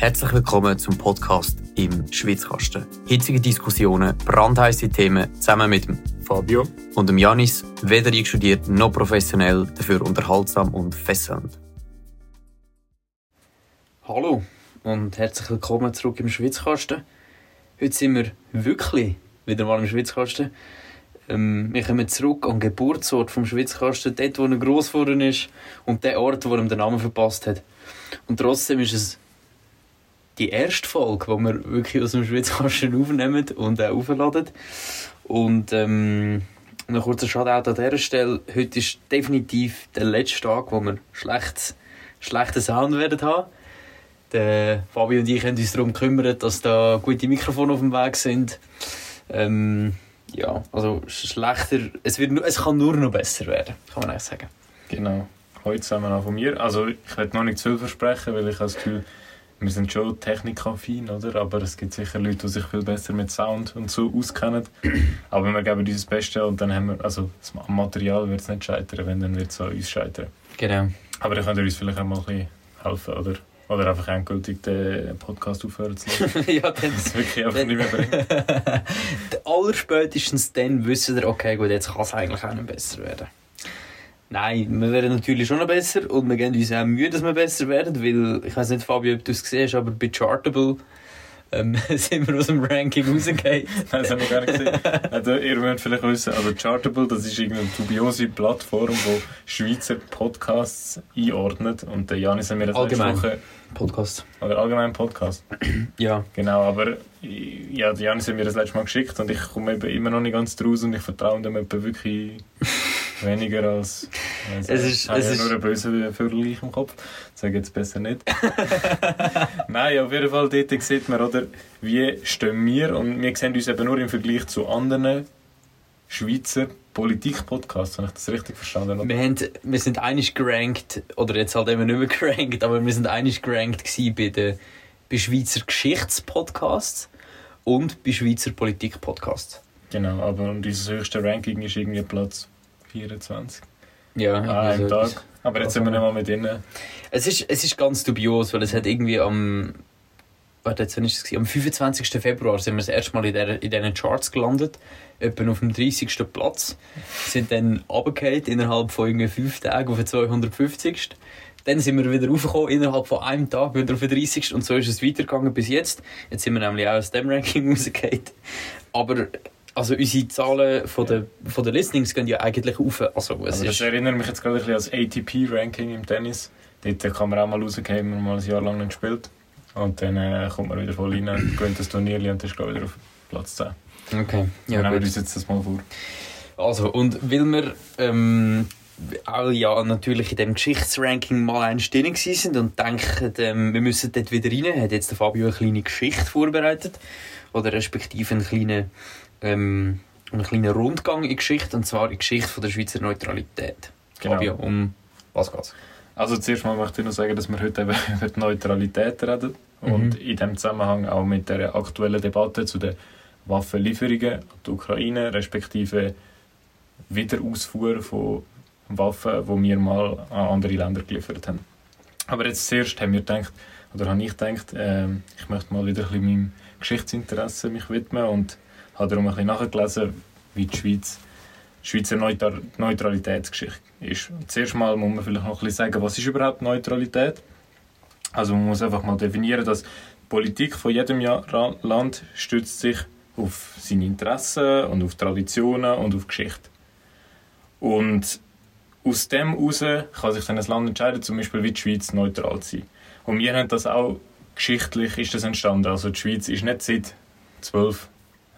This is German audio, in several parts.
Herzlich willkommen zum Podcast im Schwitzkasten. Hitzige Diskussionen, brandheiße Themen zusammen mit dem Fabio und dem Janis, weder einstudiert noch professionell, dafür unterhaltsam und fesselnd. Hallo und herzlich willkommen zurück im Schwitzkasten. Heute sind wir wirklich wieder mal im Schwitzkasten. Ähm, wir kommen zurück an den Geburtsort vom Schwitzkasten, dort wo er gross geworden ist und der Ort, wo er den Namen verpasst hat. Und trotzdem ist es die erste Folge, die wir wirklich aus dem Schwitzkasten aufnehmen und auch aufladen. Und ähm, noch kurzer Shoutout an dieser Stelle. Heute ist definitiv der letzte Tag, wo wir schlecht, schlechten Sound werden haben. Der Fabi und ich haben uns darum gekümmert, dass da gute Mikrofone auf dem Weg sind. Ähm, ja, also schlechter, es, wird, es kann nur noch besser werden, kann man eigentlich sagen. Genau. Heute zusammen auch von mir. Also ich werde noch nicht zu viel versprechen, weil ich das Gefühl, wir sind schon technikaffin, oder? Aber es gibt sicher Leute, die sich viel besser mit Sound und so auskennen. Aber wir geben uns das Beste und dann haben wir, also am Material wird es nicht scheitern, wenn dann wird es an uns scheitern. Genau. Aber dann könnt ihr uns vielleicht auch mal ein bisschen helfen, oder? Oder einfach endgültig den Podcast aufhören zu lassen. ja, dann... Das wirklich einfach nicht mehr bringen. Allerspätestens dann wissen wir, okay, gut, jetzt kann es eigentlich auch nicht besser werden. Nein, wir werden natürlich schon noch besser und wir geben uns auch Mühe, dass wir besser werden, weil, ich weiß nicht, Fabio, ob du es gesehen hast, aber bei Chartable ähm, sind wir aus dem Ranking rausgegangen. Nein, das haben wir gar nicht gesehen. Also, ihr müsst vielleicht wissen, also Chartable, das ist irgendeine dubiose Plattform, die Schweizer Podcasts einordnet und der Janis hat mir das Allgemein. letzte Woche... Podcast. Oder allgemein Podcast. Ja. Genau, aber ja, der Janis hat mir das letzte Mal geschickt und ich komme eben immer noch nicht ganz draus und ich vertraue dem eben wirklich weniger als... Also, Es ist- es ja ist- nur einen bösen Vergleich im Kopf. Sage jetzt besser nicht. Nein, auf jeden Fall dort sieht man, oder, wie stehen wir und wir sehen uns eben nur im Vergleich zu anderen Schweizer Politik-Podcasts. Habe ich das richtig verstanden? oder? Wir, haben, wir sind einig gerankt, oder jetzt halt eben nicht mehr gerankt, aber wir sind einig gerankt bei, den, bei Schweizer Geschichtspodcasts und bei Schweizer Politik-Podcasts. Genau, aber unser höchster Ranking ist irgendwie Platz 24 Ja, einem so Tag. etwas. Aber jetzt sind wir nicht mal mit ihnen. Es ist, es ist ganz dubios, weil es hat irgendwie am. Warte, jetzt, wann ist es? Am 25. Februar sind wir das erste Mal in, der, in diesen Charts gelandet. Etwa auf dem 30. Platz. Sind dann runtergefallen innerhalb von irgendwie fünf Tagen auf den 250. Dann sind wir wieder raufgekommen, innerhalb von einem Tag wieder auf den 30. Und so ist es weitergegangen bis jetzt. Jetzt sind wir nämlich auch aus dem Ranking rausgefallen. Aber also unsere Zahlen von den, von den Listings gehen ja eigentlich auf. Also es Also das ist, erinnert mich jetzt gerade ein bisschen an das ATP-Ranking im Tennis. Dort kann man auch mal rausgehen, wenn man mal ein Jahr lang nicht spielt. Und dann äh, kommt man wieder voll rein, gewinnt das Turnier und ist wieder auf Platz 10. okay. Ja, nehmen wir uns jetzt das mal vor. Also, und weil wir ähm, auch ja natürlich in dem Geschichtsranking mal eins drin gewesen sind und denken, ähm, wir müssen dort wieder rein, hat jetzt der Fabio eine kleine Geschichte vorbereitet. Oder respektive einen kleinen, ähm, einen kleinen Rundgang in die Geschichte, und zwar in die Geschichte von der Schweizer Neutralität. Genau. Fabio, um was geht's? Also zuerst mal möchte ich noch sagen, dass wir heute eben über die Neutralität reden. Mhm. Und in diesem Zusammenhang auch mit der aktuellen Debatte zu den Waffenlieferungen an die Ukraine, respektive Wiederausfuhr von Waffen, die wir mal an andere Länder geliefert haben. Aber jetzt zuerst haben wir gedacht, oder habe ich gedacht, ähm, ich möchte mal wieder ein bisschen meinem Geschichtsinteresse mich widmen und habe darum ein bisschen nachgelesen, wie die Schweiz, die Schweizer Neutra Neutralitätsgeschichte ist. Zuerst mal muss man vielleicht noch ein bisschen sagen, was ist überhaupt Neutralität? Also man muss einfach mal definieren, dass die Politik von jedem Land stützt sich auf seine Interessen und auf Traditionen und auf Geschichte. Und aus dem heraus kann sich dann ein Land entscheiden, zum Beispiel wie die Schweiz neutral zu sein. Und wir haben das auch geschichtlich ist das entstanden. Also die Schweiz ist nicht seit 12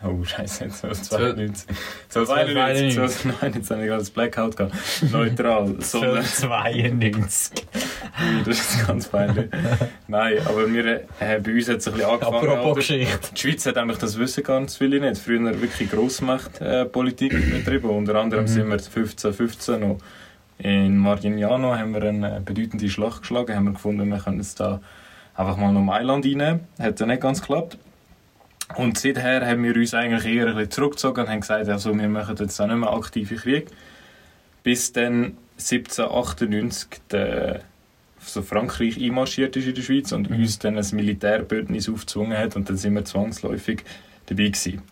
Oh, scheiße, 1292. 1291. 1291, jetzt habe ich gerade das Blackout gehabt. Neutral. 92. das ist ganz peinlich. Nein, aber wir, äh, bei uns hat es ein bisschen angefangen. Apropos? Geschichte. Die Schweiz hat eigentlich das Wissen ganz viele nicht. Früher wirklich Grossmachtpolitik betrieben. Unter anderem Mhm. sind wir 1515 noch in Margignano haben wir eine bedeutende Schlacht geschlagen. Haben wir gefunden, wir können jetzt da einfach mal noch Mailand reinnehmen. Hat dann nicht ganz geklappt. Und seither haben wir uns eigentlich eher ein bisschen zurückgezogen und haben gesagt, also wir machen jetzt auch nicht mehr aktive Krieg. Bis dann 1798 der so Frankreich einmarschiert ist in der Schweiz und Mhm. uns dann ein Militärbündnis aufgezwungen hat und dann sind wir zwangsläufig dabei gewesen.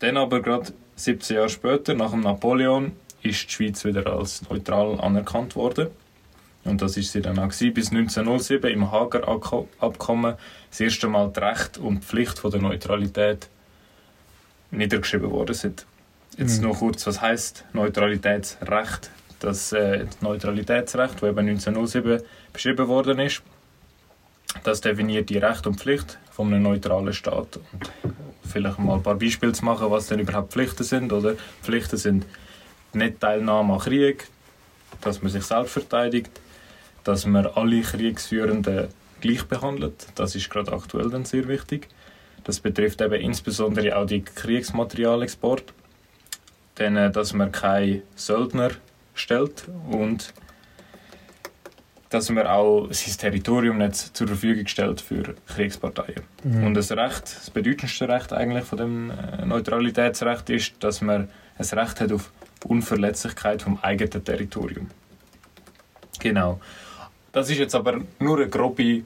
Dann aber gerade 17 Jahre später, nach dem Napoleon, ist die Schweiz wieder als neutral anerkannt worden. Und das ist sie dann auch gewesen, bis 1907 im Hager Abkommen das erste Mal die Recht und die Pflicht von der Neutralität niedergeschrieben worden sind. Jetzt Mhm. noch kurz, was heißt Neutralitätsrecht? Das äh, Neutralitätsrecht, das eben 1907 beschrieben worden ist, das definiert die Recht und Pflicht von einem neutralen Staat. Und vielleicht mal ein paar Beispiele zu machen, was denn überhaupt Pflichten sind. Oder Pflichten sind nicht Teilnahme an Krieg, dass man sich selbst verteidigt, dass man alle Kriegsführenden gleich behandelt. Das ist gerade aktuell dann sehr wichtig. Das betrifft eben insbesondere auch die Kriegsmaterialexport. Dann, äh, dass man keine Söldner stellt und dass man auch sein Territorium nicht zur Verfügung stellt für Kriegsparteien. Mhm. Und das Recht, das bedeutendste Recht eigentlich von dem äh, Neutralitätsrecht ist, dass man ein Recht hat auf Unverletzlichkeit vom eigenen Territorium. Genau. Das ist jetzt aber nur eine grobe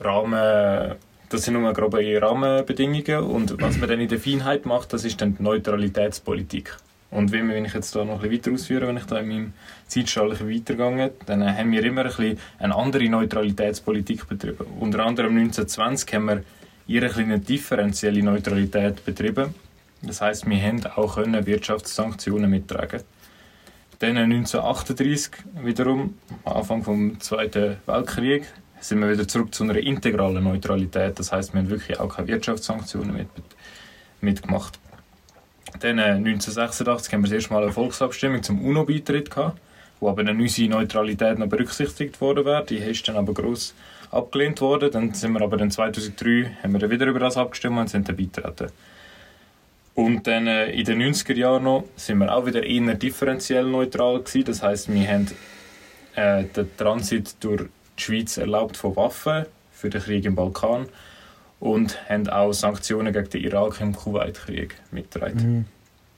Rahmen, das sind nur grobe Rahmenbedingungen und was man dann in der Feinheit macht, das ist dann die Neutralitätspolitik. Und wenn, ich jetzt da noch ein weiter ausführe, wenn ich da in meinem Zeitstrahl ein weitergehe, dann haben wir immer ein bisschen eine andere Neutralitätspolitik betrieben. Unter anderem 1920 haben wir eher eine differenzielle Neutralität betrieben. Das heißt, wir haben auch können Wirtschaftssanktionen mittragen. Dann 1938 wiederum, am Anfang vom Zweiten Weltkrieg, sind wir wieder zurück zu einer integralen Neutralität. Das heißt, wir haben wirklich auch keine Wirtschaftssanktionen mit, mitgemacht. Dann äh, 1986 haben wir das erste Mal eine Volksabstimmung zum UNO-Beitritt gehabt, wo aber dann unsere Neutralität noch berücksichtigt worden wäre. Die ist dann aber gross abgelehnt worden. Dann sind wir aber dann 2003 haben wir wieder über das abgestimmt und sind dann beitreten. Und dann äh, in den 90er Jahren noch sind wir auch wieder eher differenziell neutral gewesen. Das heißt, wir haben äh, den Transit durch die Schweiz erlaubt von Waffen für den Krieg im Balkan und haben auch Sanktionen gegen den Irak im Kuwait-Krieg mitgetragen. Mhm.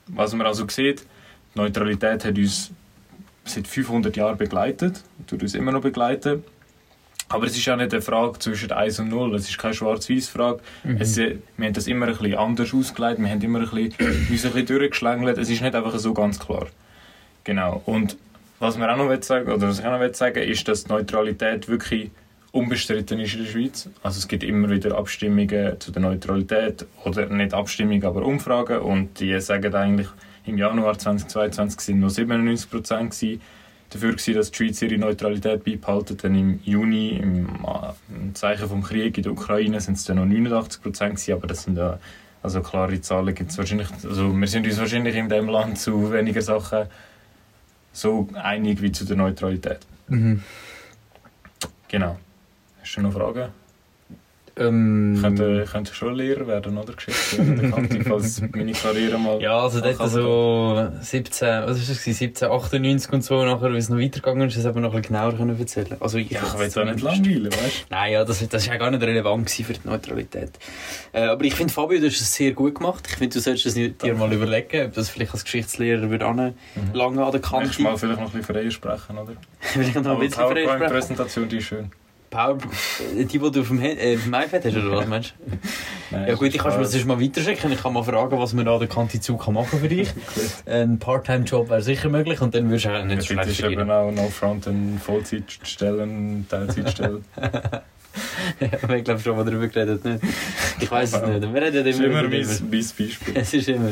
Was man also sieht, die Neutralität hat uns seit 500 Jahren begleitet, tut uns immer noch begleiten. Aber es ist auch nicht eine Frage zwischen 1 und 0, es ist keine Schwarz-Weiß-Frage. Mhm. Es, äh, wir haben das immer ein bisschen anders ausgelegt, wir haben immer ein bisschen, uns ein bisschen durchgeschlängelt, es ist nicht einfach so ganz klar. Genau, und was wir auch noch sagen, oder was ich auch noch sagen ist, dass die Neutralität wirklich unbestritten ist in der Schweiz. Also es gibt immer wieder Abstimmungen zu der Neutralität, oder nicht Abstimmungen, aber Umfragen, und die sagen eigentlich, im Januar 2022 sind noch 97 Prozent dafür gewesen, dass die Schweiz ihre Neutralität beibehalten. Dann im Juni, im, im Zeichen vom Krieg in der Ukraine, sind es dann noch 89 Prozent aber das sind ja also klare Zahlen gibt's wahrscheinlich. Also wir sind uns wahrscheinlich in dem Land zu weniger Sachen so einig wie zu der Neutralität. Mhm. Genau. Hast du noch Fragen? Ähm, Ich könnte, ich könnte schon Lehrer werden, oder? Geschichte falls meine Karriere mal... Ja, also dort Kann man so 17, was ist das, gewesen? 1798 und so, nachher, wie es noch weitergegangen ist, das eben noch ein bisschen genauer können erzählen Also ich, Ja, ich jetzt will da nicht zumindest. langweilen, weißt du? Nein, ja, das, das ist ja gar nicht relevant für die Neutralität. Äh, aber ich finde, Fabio, du hast es sehr gut gemacht. Ich finde, du solltest es dir mal überlegen, ob das vielleicht als Geschichtslehrer würde an, lange an der Kante. Nächstes Mal vielleicht noch ein bisschen freier sprechen, oder? Vielleicht noch ein die bisschen fresh sprechen. PowerPoint-Präsentation, die ist schön. Power, die, die du auf dem, äh, auf dem iPad hast, oder was meinst du? Nein, Ja gut, ich kann mir Spaß. das mal weiterschicken. Ich kann mal fragen, was man an der Kante zu kann machen für dich. Ein Part-Time-Job wäre sicher möglich und dann würdest du auch nicht Es schlecht ist eben verdienen. auch No Front eine Vollzeitstelle, eine Teilzeitstelle. Aber ich glaube schon, was darüber geredet nicht. Ich weiß es nicht. Wir reden ist immer immer über mein, das. mein Beispiel. Es ist immer.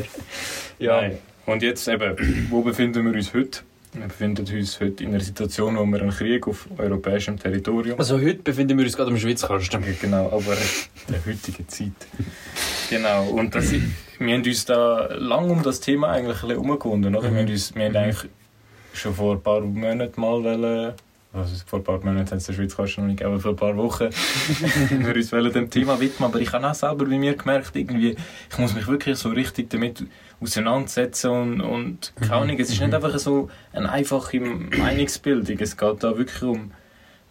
Ja. Nein. Und jetzt eben, wo befinden wir uns heute? Wir befinden uns heute in einer Situation, wo wir einen Krieg auf europäischem Territorium Also heute befinden wir uns gerade am Schweizkasten. Genau, aber in der heutigen Zeit. Genau, und das, wir haben uns da lang um das Thema eigentlich ein bisschen umgewunden, oder? Wir haben, uns, wir haben eigentlich schon vor ein paar Monaten mal wollen, also vor ein paar Monaten hat es der Schweiz noch nicht, aber vor ein paar Wochen haben wir uns dem Thema widmen, aber ich habe auch selber bei mir gemerkt, irgendwie, ich muss mich wirklich so richtig damit auseinandersetzen und, und keine Ahnung, es ist nicht einfach so eine einfache Meinungsbildung, es geht da wirklich um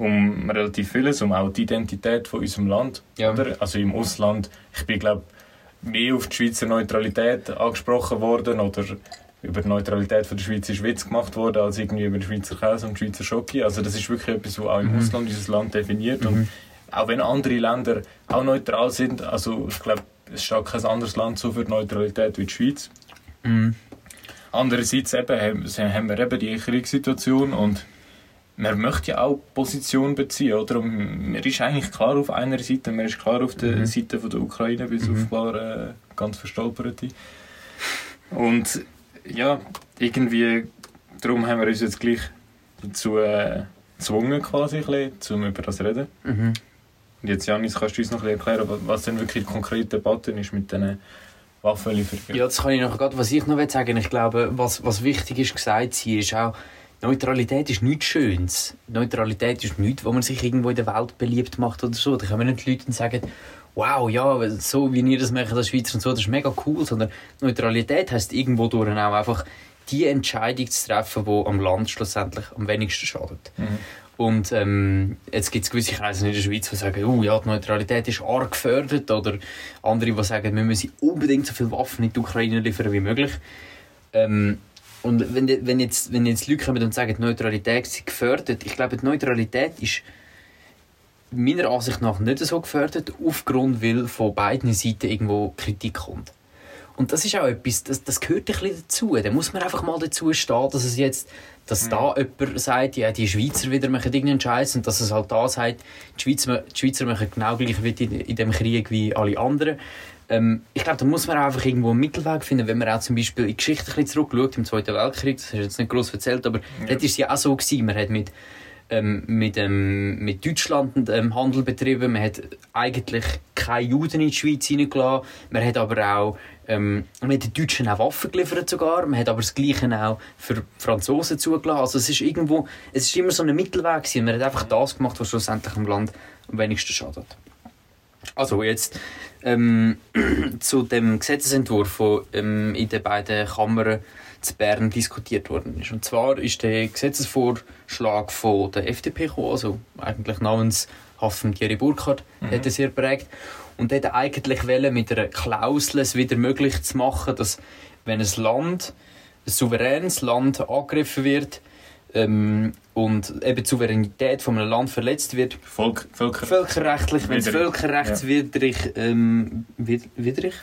um relativ vieles, um auch die Identität von unserem Land. Ja. Oder? Also im Ausland, ich bin glaube mehr auf die Schweizer Neutralität angesprochen worden oder über die Neutralität von der Schweiz ist Witz gemacht worden, als irgendwie über den Schweizer Käse und die Schweizer Schoki. Also das ist wirklich etwas, was auch im Mhm. Ausland dieses Land definiert. Mhm. Und auch wenn andere Länder auch neutral sind, also ich glaube, es steht kein anderes Land so für die Neutralität wie die Schweiz. Mhm. Andererseits eben, haben wir eben die Kriegssituation und man möchte ja auch Position beziehen, oder? Und man ist eigentlich klar auf einer Seite, man ist klar auf der Mhm. Seite von der Ukraine, bis Mhm. auf ein paar äh, ganz verstolperte. Und ja, irgendwie, darum haben wir uns jetzt gleich dazu äh, gezwungen, quasi, ein bisschen, um über das zu reden. Mhm. Und jetzt, Janis, kannst du uns noch ein bisschen erklären, was- denn wirklich die konkrete Debatte ist mit diesen Waffenlieferungen? Ja, das kann ich noch gerade, was ich noch will sagen Ich glaube, was, was wichtig ist, gesagt sein, ist auch, Neutralität ist nichts Schönes. Neutralität ist nichts, wo man sich irgendwo in der Welt beliebt macht oder so. Da können nicht die Leute sagen, wow, ja, so wie ihr das macht als Schweizer und so, das ist mega cool. Sondern Neutralität heisst irgendwo durch auch einfach die Entscheidung zu treffen, die am Land schlussendlich am wenigsten schadet. Mhm. Und ähm, jetzt gibt es gewisse Kreise in der Schweiz, die sagen, oh, ja, die Neutralität ist arg gefördert. Oder andere, die sagen, wir müssen unbedingt so viele Waffen in die Ukraine liefern wie möglich. Ähm, und wenn, wenn, jetzt, wenn jetzt Leute kommen und sagen, die Neutralität ist gefördert, ich glaube, die Neutralität ist meiner Ansicht nach nicht so gefördert, aufgrund, weil von beiden Seiten irgendwo Kritik kommt. Und das ist auch etwas, das, das gehört ein bisschen dazu. Da muss man einfach mal dazu stehen, dass es jetzt, dass da jemand sagt, ja, die Schweizer wieder machen irgendeinen Scheiß und dass es halt da sagt, die Schweizer, die Schweizer machen genau gleich wie in, in dem Krieg wie alle anderen. Ähm, ich glaube, da muss man einfach irgendwo einen Mittelweg finden, wenn man auch zum Beispiel in die Geschichte ein bisschen zurückschaut, im Zweiten Weltkrieg, das hast du jetzt nicht gross erzählt, aber Ja. dort war ja auch so, gewesen. man hat mit ähm, mit, ähm, mit Deutschland ähm, Handel betrieben. Man hat eigentlich keine Juden in die Schweiz hineingelassen. Man hat aber auch ähm, man den Deutschen auch Waffen geliefert sogar. Man hat aber das Gleiche auch für Franzosen zugelassen. Also es ist irgendwo, es ist immer so ein Mittelweg gewesen. Man hat einfach das gemacht, was schlussendlich am Land am wenigsten schadet. Also jetzt ähm, zu dem Gesetzesentwurf, der ähm, in den beiden Kammern zu Bern diskutiert worden ist. Und zwar ist der Gesetzesvorschlag von der FDP gekommen, also eigentlich namens Hafen Thierry Burkhardt, Mhm. hat er sehr prägt. Und hat eigentlich wollen, mit einer Klausel es wieder möglich zu machen, dass wenn ein Land, ein souveränes Land angegriffen wird ähm, und eben die Souveränität von einem Land verletzt wird, Volk, Völker, völkerrechtlich, wenn es Widrig. völkerrechtswidrig, ähm, wid widrig?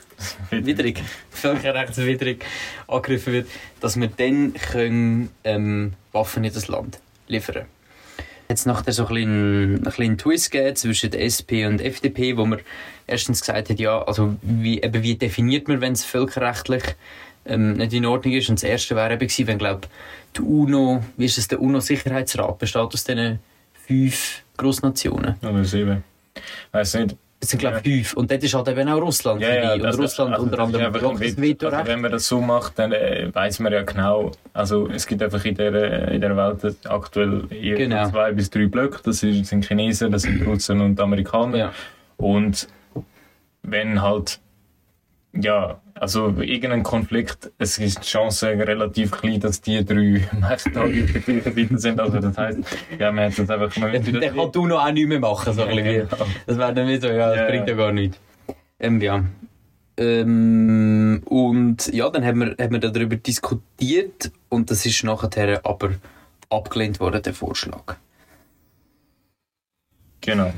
widrig, völkerrechtswidrig angegriffen wird, dass wir dann können, ähm, Waffen in das Land liefern können. Jetzt nachher so ein bisschen, ein bisschen einen Twist gegeben zwischen der SP und der FDP, wo man erstens gesagt hat, ja, also wie, eben wie definiert man, wenn es völkerrechtlich ähm, nicht in Ordnung ist. Und das erste wäre eben gewesen, wenn, glaube die UNO, wie ist es, der UNO-Sicherheitsrat besteht aus diesen fünf Großnationen. Oder sieben. Weiß nicht. Es sind, glaube ich, fünf. Und dort ist halt eben auch Russland dabei. Und also- Russland also unter anderem einfach. Vetorecht. Also wenn man das so macht, dann äh, weiß man ja genau, also es gibt einfach in der, in der Welt aktuell Genau. zwei bis drei Blöcke, das sind Chinesen, das sind Russen und Amerikaner. Ja. Und wenn halt, ja, also irgendein Konflikt, es ist die Chance relativ klein, dass die drei Mächte auf der gleichen Seite sind. Also das heisst, ja, man hat das einfach... Man Dann dann kann du noch auch nichts mehr machen. So ein bisschen wie. genau. Das wäre dann wieder so, ja, das Ja, bringt ja ja. gar nichts. Ähm, ja. Ähm, und ja, dann haben wir, haben wir darüber diskutiert und das ist nachher aber abgelehnt worden, der Vorschlag. Genau.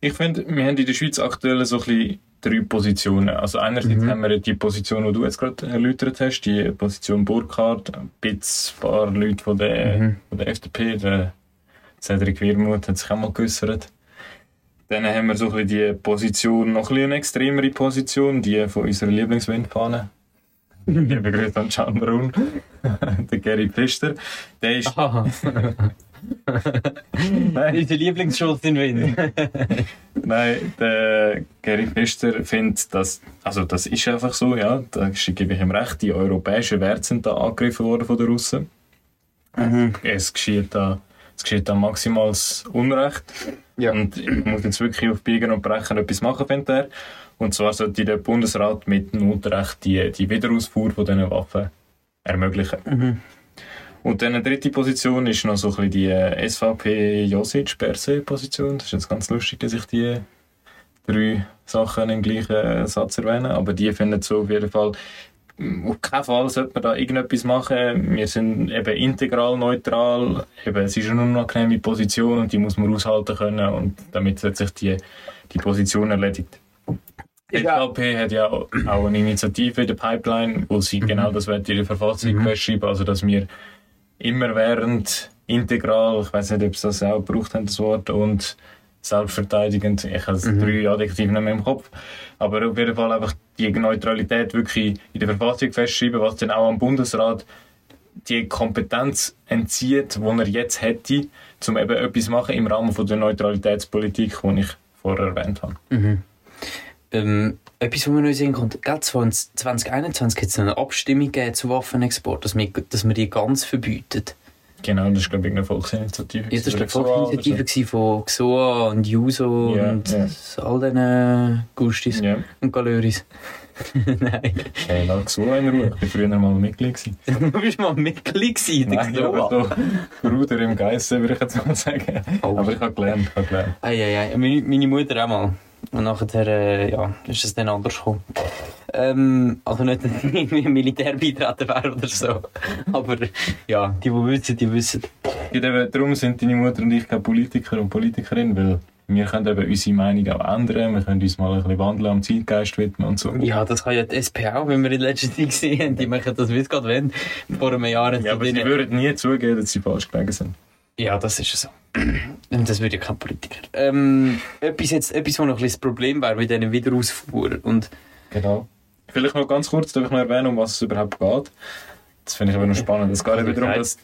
Ich finde, wir haben in der Schweiz aktuell so ein bisschen drei Positionen. Also einerseits Mhm. haben wir die Position, die du jetzt gerade erläutert hast, die Position Burkhardt, ein bisschen ein paar Leute von der, Mhm. von der FDP, der Cedric Wirmuth hat sich auch mal geäussert. Dann haben wir so ein bisschen die Position, noch ein bisschen eine extremere Position, die von unserer Lieblingswindfahne. Liebe Grüße an Can Brun, der Gary Pfister. Der ist. Unser Lieblingsschutz in Wien. Nein, der Gary Pfister findet, dass, also das ist einfach so, ja, da gebe ich ihm recht, die europäischen Werte sind da angegriffen worden von den Russen. Mhm. Es geschieht da, es geschieht da maximales Unrecht. Ja. Und ich muss jetzt wirklich auf Biegen und Brechen etwas machen, findet er. Und zwar sollte der Bundesrat mit Notrecht die, die Wiederausfuhr von diesen Waffen ermöglichen. Mhm. Und dann eine dritte Position ist noch so ein bisschen die äh, SVP-Josic-Perse-Position. Das ist jetzt ganz lustig, dass ich die drei Sachen im gleichen Satz erwähne. Aber die finden so auf jeden Fall, auf keinen Fall sollte man da irgendetwas machen. Wir sind eben integral neutral. Eben, es ist eine unangenehme Position und die muss man aushalten können und damit hat sich die, die Position erledigt. Die. LVP hat ja auch eine Initiative in der Pipeline, wo sie genau das wird in der Verfassung Mhm. festschreiben, also dass wir immer während integral, ich weiß nicht, ob sie das auch gebraucht haben, das Wort, und selbstverteidigend, ich habe Mhm. drei Adjektive nicht mehr im Kopf, aber auf jeden Fall einfach die Neutralität wirklich in der Verfassung festschreiben, was dann auch am Bundesrat die Kompetenz entzieht, die er jetzt hätte, um eben etwas zu machen im Rahmen von der Neutralitätspolitik, die ich vorher erwähnt habe. Mhm. Ähm, etwas, was mir noch sehen kommt, 20, 2021 hat es eine Abstimmung gegeben zu Waffenexport, dass wir, dass wir die ganz verbieten. Genau, das ist glaube ich eine Volksinitiative. Ja, das war eine so, Volksinitiative gewesen von XOA und Juso Ja, und ja. all diesen Gustis Ja, und Galöris. Nein. hey, lag so in Ruhe. Ich war früher mal Mitglied. Du bist mal Mitglied gewesen, Nein, aber XOA. doch Bruder im Geiste, würde ich jetzt mal sagen. Oh. Aber ich habe gelernt, ich habe gelernt. Ei, ei, ei. Meine, meine Mutter auch mal. Und nachher äh, ja, ist es dann anders gekommen. Ähm, also nicht, dass ich irgendwie Militär beitreten wäre oder so. Aber ja, die, die wissen, die wissen. Ja, eben, darum sind deine Mutter und ich keine Politiker und Politikerin, weil wir können eben unsere Meinung auch ändern, wir können uns mal ein bisschen wandeln, am Zeitgeist widmen und so. Ja, das kann ja die SP auch, wenn wir in letzter Zeit gesehen haben. Die machen das, wie es gerade wenn. Vor einem Jahr. Ja, aber die sie würden nie zugeben, dass sie falsch gelegen sind. Ja, das ist so. Das würde ja kein Politiker. Ähm, etwas, jetzt, etwas, was noch ein bisschen das Problem wäre bei diesen Wiederausfuhren. Und Genau. Vielleicht noch ganz kurz, darf ich noch erwähnen, um was es überhaupt geht? Das finde ich aber noch spannend. Es geht eben darum, dass...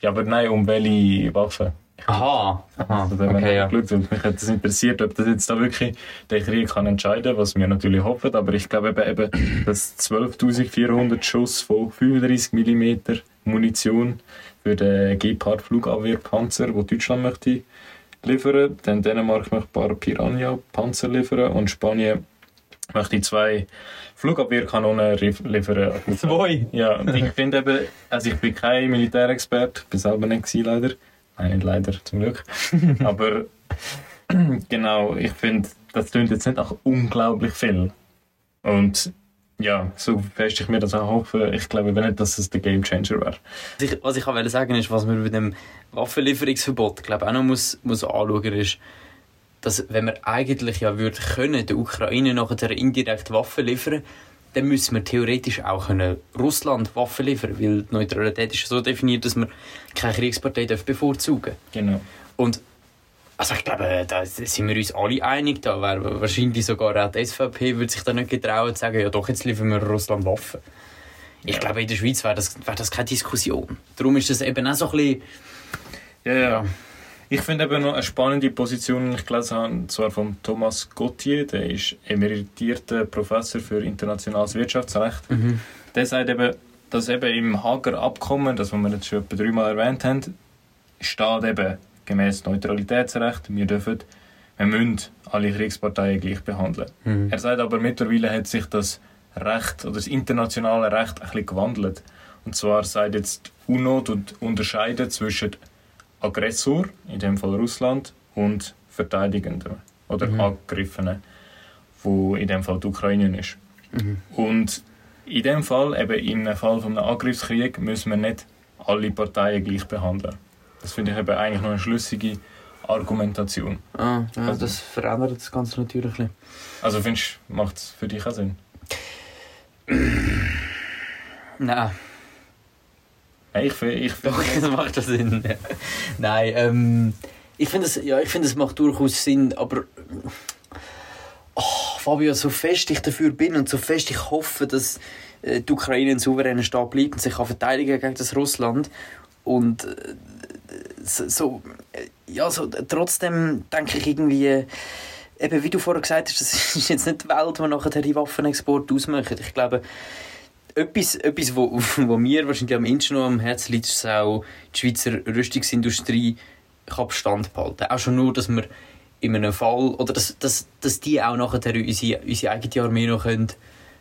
Ja, aber nein, um welche Waffen. Aha. Aha. Also, da haben wir Okay, ja. weil mich hat das interessiert, ob das jetzt da wirklich der Krieg kann entscheiden, was wir natürlich hoffen, aber ich glaube eben, eben dass 12.400 Schuss von 35 mm Munition für den Gepard Flugabwehrpanzer, wo Deutschland möchte liefern, dann Dänemark möchte ein paar Piranha Panzer liefern und Spanien möchte zwei Flugabwehrkanonen liefern. Zwei? Ja, und ich finde eben, also ich bin kein Militärexperte, bin selber nicht gewesen, leider. Nein, nicht leider, zum Glück. Aber genau, ich finde, das klingt jetzt nicht nach unglaublich viel. Und ja, so fest ich mir das auch hoffe, ich glaube nicht, dass es der Gamechanger wäre. Was ich, was ich auch sagen ist, was man bei dem Waffenlieferungsverbot glaube auch noch muss, muss anschauen ist, dass wenn wir eigentlich ja würde können, der Ukraine nachher indirekt Waffen liefern, dann müssen wir theoretisch auch können Russland Waffen liefern, weil die Neutralität ist so definiert, dass man keine Kriegspartei darf bevorzugen Genau. Und also ich glaube, da sind wir uns alle einig. Da wäre wahrscheinlich sogar auch die SVP würde sich da nicht getrauen zu sagen, ja doch, jetzt liefern wir Russland Waffen. Ich Ja. glaube, in der Schweiz wäre das, wäre das keine Diskussion. Darum ist das eben auch so ein bisschen... Ja, ja. Ich finde eben noch eine spannende Position, die ich gelesen habe, und zwar von Thomas Gauthier, der ist emeritierter Professor für internationales Wirtschaftsrecht. Mhm. Der sagt eben, dass eben im Hager Abkommen, das wir jetzt schon etwa dreimal erwähnt haben, steht eben gemäß Neutralitätsrecht, wir dürfen, wir müssen alle Kriegsparteien gleich behandeln. Mhm. Er sagt aber, mittlerweile hat sich das Recht oder das internationale Recht ein bisschen gewandelt. Und zwar sagt jetzt die UNO und unterscheidet zwischen Aggressor, in dem Fall Russland, und Verteidigenden oder Mhm. Angegriffenen, wo in dem Fall die Ukraine ist. Mhm. Und in dem Fall, eben im Fall von einem Angriffskrieg, müssen wir nicht alle Parteien gleich behandeln. Das finde ich eben eigentlich noch eine schlüssige Argumentation. Ah, ja, Also- das verändert das Ganze natürlich ein bisschen. Also findest du, macht es für dich auch Sinn? Nein, Ich, finde- ich, doch, das macht das Sinn. Nein, ähm, ich finde es ja, ich finde es macht durchaus Sinn, aber oh, Fabio, so fest ich dafür bin und so fest ich hoffe, dass äh, die Ukraine ein souveräner Staat bleibt und sich kann verteidigen gegen das Russland und äh, so, äh, ja, so trotzdem denke ich irgendwie äh, eben wie du vorher gesagt hast, das ist jetzt nicht die Welt, die nachher die Waffenexport ausmacht. Ich glaube etwas, etwas wo, wo mir wahrscheinlich am ehesten noch am Herzen liegt, ist auch die Schweizer Rüstungsindustrie kann Bestand behalten. Auch schon nur, dass wir in einem Fall, oder dass, dass, dass die auch nachher unsere, unsere eigene Armee noch können,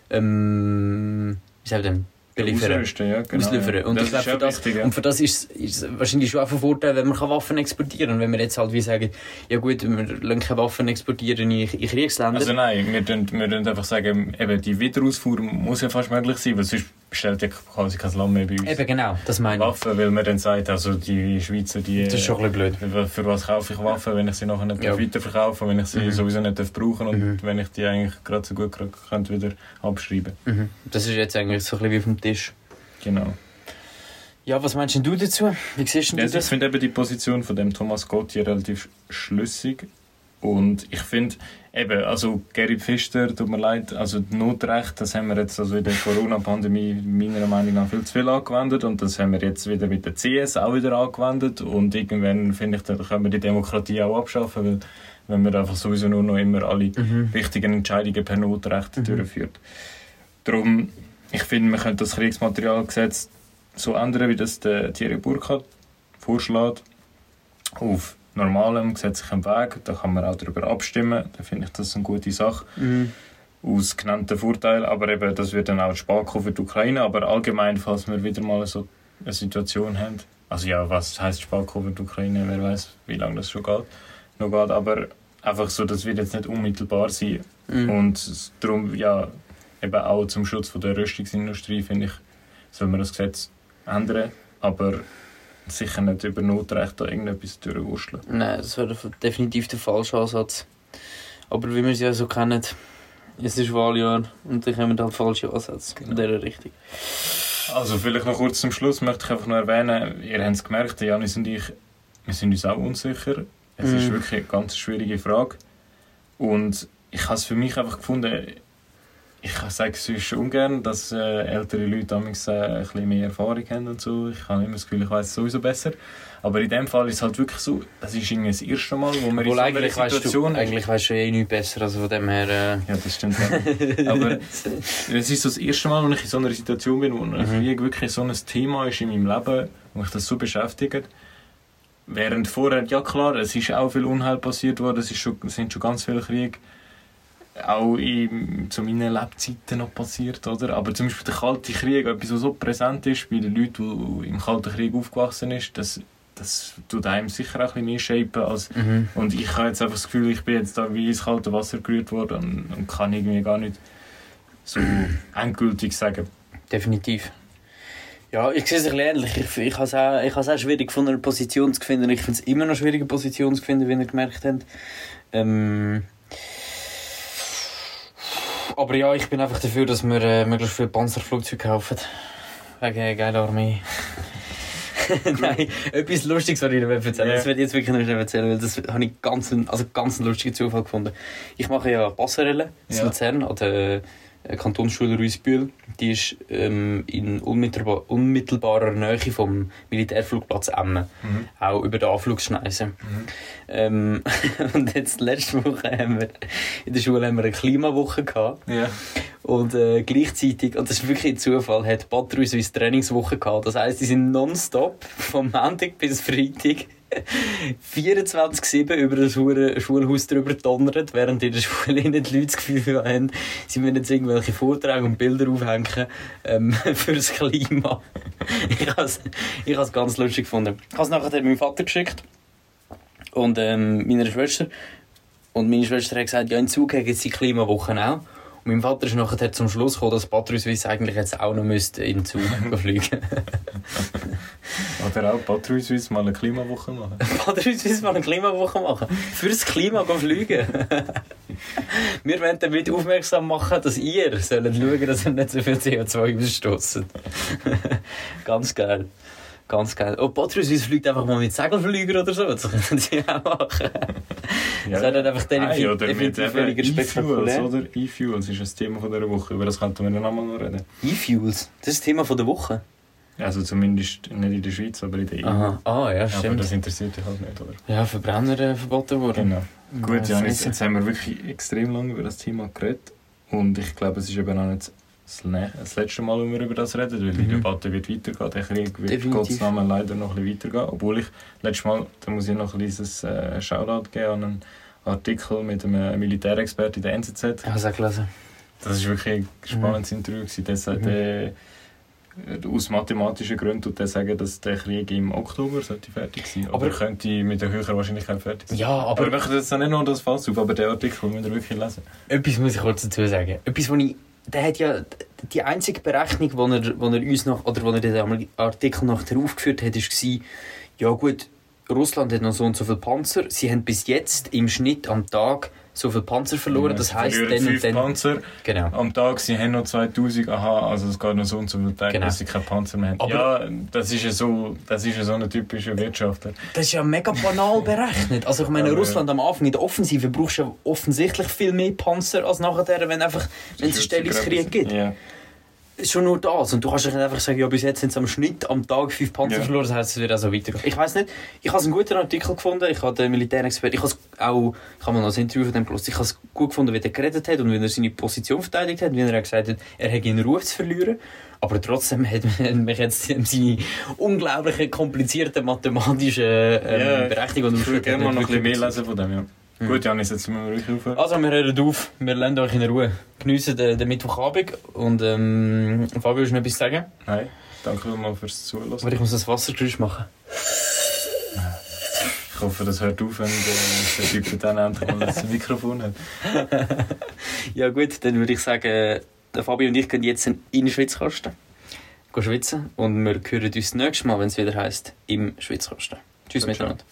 ähm, wie ich denn, beliefern. Ja, genau. ausliefern. ja. Und, das ist für das, wichtig, ja. und für das ist es wahrscheinlich schon auch von Vorteil, wenn man Waffen exportieren kann. Wenn wir jetzt halt wie sagen, ja gut, wir lassen keine Waffen exportieren in, in Kriegsländer. Also nein, wir tun einfach sagen, eben die Wiederausfuhr muss ja fast möglich sein, weil sonst bestellt ja quasi kein Land mehr bei uns. Eben genau, das meine ich. Waffen, weil man dann sagt, also die Schweizer, die... Das ist schon ein bisschen blöd. Für was kaufe ich Waffen, wenn ich sie nachher nicht Ja. weiterverkaufen wenn ich sie Mhm. sowieso nicht darf brauchen und Mhm. wenn ich die eigentlich gerade so gut könnte wieder abschreiben Mhm. Das ist jetzt eigentlich so ein bisschen wie vom Tisch. Genau. Ja, was meinst du dazu? Wie siehst denn Ja, du also ich das? finde eben die Position von dem Thomas Gotti relativ schlüssig und ich finde eben, also Gary Pfister, tut mir leid, also Notrecht, das haben wir jetzt also in der Corona-Pandemie meiner Meinung nach viel zu viel angewendet und das haben wir jetzt wieder mit der CS auch wieder angewendet und irgendwann finde ich, da können wir die Demokratie auch abschaffen, weil wenn wir einfach sowieso nur noch immer alle Mhm. wichtigen Entscheidungen per Notrecht Mhm. durchführt. Darum, ich finde, man könnte das Kriegsmaterialgesetz so ändern, wie das der Thierry Burkhardt vorschlägt, auf normalem gesetzlichem Weg. Da kann man auch darüber abstimmen. Da finde ich das eine gute Sache. Mhm. Aus genannten Vorteilen, aber eben, das wird dann auch spät kommen für die Ukraine. Aber allgemein, falls wir wieder mal so eine Situation haben, also ja, was heißt spät kommen für die Ukraine, wer weiß, wie lange das schon geht, noch geht, aber einfach so, das wird jetzt nicht unmittelbar sein. Mhm. Und darum, ja, eben auch zum Schutz von der Rüstungsindustrie, finde ich, soll man das Gesetz ändern. Aber sicher nicht über Notrecht da irgendetwas durchwurschteln. Nein, das wäre definitiv der falsche Ansatz. Aber wie wir es ja so kennen, es ist Wahljahr und dann kommen halt falsche Ansätze Genau. in dieser Richtung. Also vielleicht noch kurz zum Schluss möchte ich einfach noch erwähnen, ihr habt es gemerkt, Janis und ich, wir sind uns auch unsicher. Es ist Mhm. wirklich eine ganz schwierige Frage. Und ich habe es für mich einfach gefunden, ich sage es sonst ungern, dass äh, ältere Leute damals, äh, ein bisschen mehr Erfahrung haben und so. Ich habe immer das Gefühl, ich weiß es sowieso besser. Aber in dem Fall ist es halt wirklich so, das ist irgendwie das erste Mal, wo in Obwohl so einer eigentlich weißt, du, Situation... eigentlich weißt du eh nichts besser, also von dem her... ja, das stimmt. auch. Aber es ist so das erste Mal, wo ich in so einer Situation bin, wo ein Mhm. Krieg wirklich so ein Thema ist in meinem Leben, wo mich das so beschäftigt. Während vorher, ja klar, es ist auch viel Unheil passiert worden, es, schon, es sind schon ganz viele Kriege auch in, zu meinen Lebzeiten noch passiert, oder? Aber zum Beispiel der Kalte Krieg, etwas, was so präsent ist bei den Leuten, die im Kalten Krieg aufgewachsen sind, das, das tut einem sicher auch ein bisschen mehr shapen als Mhm. und ich habe jetzt einfach das Gefühl, ich bin jetzt da wie ins kalte Wasser gerührt worden und, und kann irgendwie gar nicht so endgültig sagen. Definitiv. Ja, ich sehe es ein ähnlich. Ich, ich habe es auch, ich habe es auch schwierig gefunden, eine Position zu finden. Ich finde es immer noch schwierig, eine Position zu finden, wie ihr gemerkt habt. Ähm, aber ja, ich bin einfach dafür, dass wir äh, möglichst viele Panzerflugzeuge kaufen. Wegen einer geilen Armee. Nein, etwas Lustiges, was ich dir erzählen Ja. Das werde ich jetzt wirklich noch schnell erzählen, weil das habe ich ganz, also ganz einen lustigen Zufall gefunden. Ich mache ja Passerelle in Ja. Luzern an der äh, Kantonsschule Ruisbühl. Die ist ähm, in unmittelbar, unmittelbarer Nähe vom Militärflugplatz Emmen. Mhm. Auch über den Anflugschneise. Mhm. Ähm, und jetzt letzte Woche haben wir in der Schule haben wir eine Klimawoche gehabt. Ja. Und äh, gleichzeitig, und das ist wirklich ein Zufall, hat Battery Swiss Trainingswoche gehabt. Das heisst, die sind nonstop vom Montag bis Freitag 24-7 über das Schulhaus drüber donnert, während in der Schule nicht die Leute das Gefühl haben, sie müssen jetzt irgendwelche Vorträge und Bilder aufhängen ähm, für das Klima. ich habe es ganz lustig gefunden. Ich habe es nachher meinem Vater geschickt und ähm, meiner Schwester. Und meine Schwester hat gesagt, ja, in Zug es die Klimawochen auch. Mein Vater ist nachher zum Schluss gekommen, dass Swiss eigentlich jetzt auch noch müsste in Zug fliegen Oder auch Patrouille Suisse mal eine Klimawoche machen. Battery Swiss mal eine Klimawoche machen. Fürs Klima fliegen. Wir wollen damit aufmerksam machen, dass ihr sollt schauen, dass ihr nicht so viel CO2 ausstoßen. Ganz geil. Ganz geil. Oh, Swiss fliegt einfach mal mit Segelflüger oder so. Das können sie auch machen. Das wäre dann einfach definitiv, oder mit definitiv weniger E-Fuels, spektakulär. oder? E-Fuels ist das Thema von dieser Woche, über das könnten wir dann auch mal noch reden. E-Fuels, das ist das Thema von der Woche. Also zumindest nicht in der Schweiz, aber in der EU. Aha, ah ja, Aber stimmt. das interessiert dich halt nicht, oder? Ja, Verbrenner äh, verboten worden. Genau. Gut, Ja, Janis, jetzt haben wir wirklich extrem lange über das Thema geredet. Und ich glaube, es ist eben auch nicht das, das letzte Mal, wo wir über das reden, weil die Mhm. Debatte wird weitergehen. Der Krieg wird Definitiv. Gottes Namen leider noch ein bisschen weitergehen. Obwohl ich, letztes Mal, da muss ich noch ein kleines äh, Shoutout geben an einen Artikel mit einem Militärexperten in der NZZ. Ich habe es auch gelesen. Das war wirklich ein spannendes Interview. gewesen. Der sagt, Mhm. äh, aus mathematischen Gründen tut er sagen, dass der Krieg im Oktober sollte fertig sein Aber- Aber er könnte mit einer höheren Wahrscheinlichkeit fertig sein. Ja, Aber aber wir machen jetzt nicht nur das Fass auf, aber der Artikel müssen wir wirklich lesen. etwas muss ich kurz dazu sagen. Etwas, wo ich... Der hat ja... die einzige Berechnung, die er, wo er uns noch, oder wo er den Artikel nachher aufgeführt hat, war, ja gut, Russland hat noch so und so viele Panzer. Sie haben bis jetzt im Schnitt am Tag so viele Panzer verloren. Ja, das heisst, dann und dann. Panzer Genau. am Tag, sie haben noch 2000, aha, also es geht noch so und so viele Tage, Genau. dass sie keinen Panzer mehr haben. Aber- ja, das ist ja so, das ist ja so ein typischer Wirtschaftler. Das ist ja mega banal berechnet. Also ich meine, Aber, Russland am Anfang in der Offensive brauchst du ja offensichtlich viel mehr Panzer als nachher, wenn einfach, wenn es einen Stellungskrieg gibt. Ja. Schon nur das. Und du kannst nicht einfach sagen, ja, bis jetzt sind es am Schnitt am Tag fünf Panzer Ja. verloren, das heisst, es wird auch so weitergehen. Ich weiß nicht, ich habe einen guten Artikel gefunden, ich habe den Militärexperten, ich habe auch, ich habe mal noch ein Interview von dem gelesen, ich habe es gut gefunden, wie er geredet hat und wie er seine Position verteidigt hat, wie er gesagt hat, er hätte einen Ruf zu verlieren. Aber trotzdem hat mich jetzt seine unglaublich komplizierten mathematischen ähm, Ja, Berechnungen und Ich würde gerne mal noch ein bisschen mehr lesen von dem, ja. Mhm. Gut, Janis, jetzt müssen wir wirklich aufhören. Also, wir hören auf. Wir lassen euch in Ruhe. Geniessen den, den Mittwochabend. Und ähm, Fabio, willst du noch etwas sagen? Nein, danke mal fürs Zuhören. Aber ich muss das Wassergeräusch machen. Ich hoffe, das hört auf, wenn der, Typ dann endlich mal das Mikrofon hat. Ja gut, dann würde ich sagen, der Fabio und ich gehen jetzt in den Schwitzkasten. Gehen schwitzen. Und wir hören uns das nächste Mal, wenn es wieder heisst, im Schwitzkasten. Tschüss ciao. miteinander.